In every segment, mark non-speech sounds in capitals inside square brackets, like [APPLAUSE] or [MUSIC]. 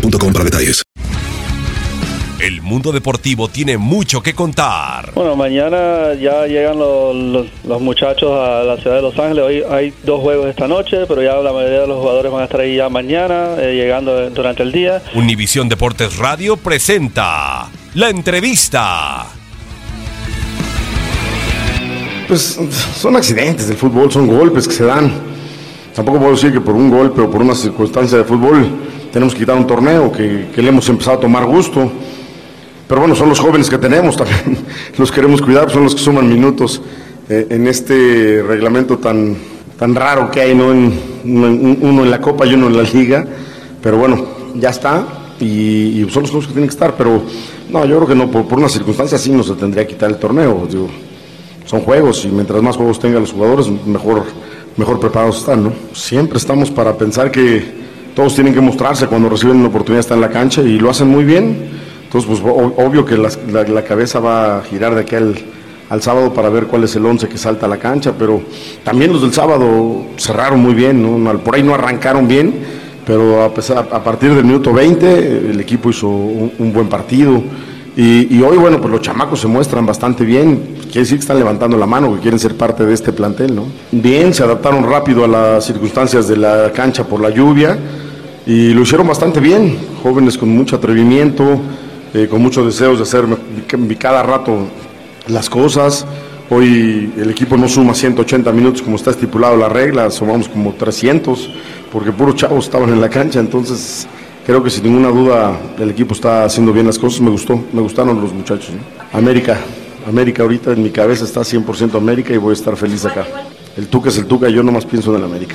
para detalles. El mundo deportivo tiene mucho que contar. Bueno, mañana ya llegan los, los- los muchachos a la ciudad de Los Ángeles. Hoy hay dos juegos esta noche, pero ya la mayoría de los jugadores van a estar ahí ya mañana, eh, llegando durante el día. Univisión Deportes Radio presenta la entrevista. Pues son accidentes del fútbol, son golpes que se dan. Tampoco puedo decir que por un golpe o por una circunstancia de fútbol tenemos que quitar un torneo que, que le hemos empezado a tomar gusto. Pero bueno, son los jóvenes que tenemos también, [LAUGHS] los queremos cuidar, son los que suman minutos eh, en este reglamento tan, tan raro que hay, ¿no? En- uno en la Copa y uno en la Liga. Pero bueno, ya está y, y son los clubes que tienen que estar. Pero no, yo creo que no, por, por una circunstancia así no se tendría que quitar el torneo. Digo, son juegos y mientras más juegos tengan los jugadores, mejor, mejor preparados están, ¿no? Siempre estamos para pensar que todos tienen que mostrarse cuando reciben una oportunidad estar en la cancha y lo hacen muy bien. Entonces, pues obvio que la, cabeza va a girar de aquí al, al sábado para ver cuál es el once que salta a la cancha, pero también los del sábado cerraron muy bien, ¿no? Por ahí no arrancaron bien, pero a, pesar, a partir del minuto 20 el equipo hizo un, un buen partido. Y, y hoy, bueno, pues los chamacos se muestran bastante bien. Quiere decir que están levantando la mano, que quieren ser parte de este plantel, ¿no? Bien, se adaptaron rápido a las circunstancias de la cancha por la lluvia y lo hicieron bastante bien. Jóvenes con mucho atrevimiento, eh, con muchos deseos de hacer cada rato las cosas. Hoy el equipo no suma 180 minutos como está estipulado la regla, sumamos como 300, porque puros chavos estaban en la cancha, entonces creo que sin ninguna duda el equipo está haciendo bien las cosas, me gustó, me gustaron los muchachos. América, América ahorita en mi cabeza está 100% América y voy a estar feliz acá. El Tuca es el Tuca, yo nomás pienso en el América.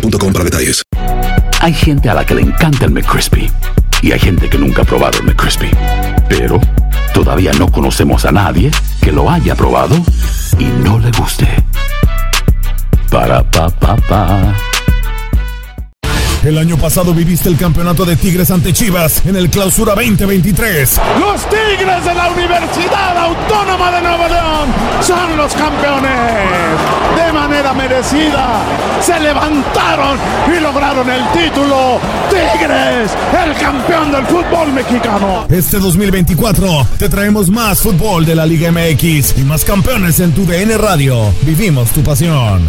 para detalles. Hay gente a la que le encanta el McCrispy y hay gente que nunca ha probado el McCrispy. Pero todavía no conocemos a nadie que lo haya probado y no le guste. Para pa pa pa. El año pasado viviste el campeonato de Tigres ante Chivas en el Clausura 2023. Los Tigres de la Universidad Autónoma de Nuevo León son los campeones. De manera merecida se levantaron y lograron el título. Tigres, el campeón del fútbol mexicano. Este 2024 te traemos más fútbol de la Liga MX y más campeones en tu DN Radio. Vivimos tu pasión.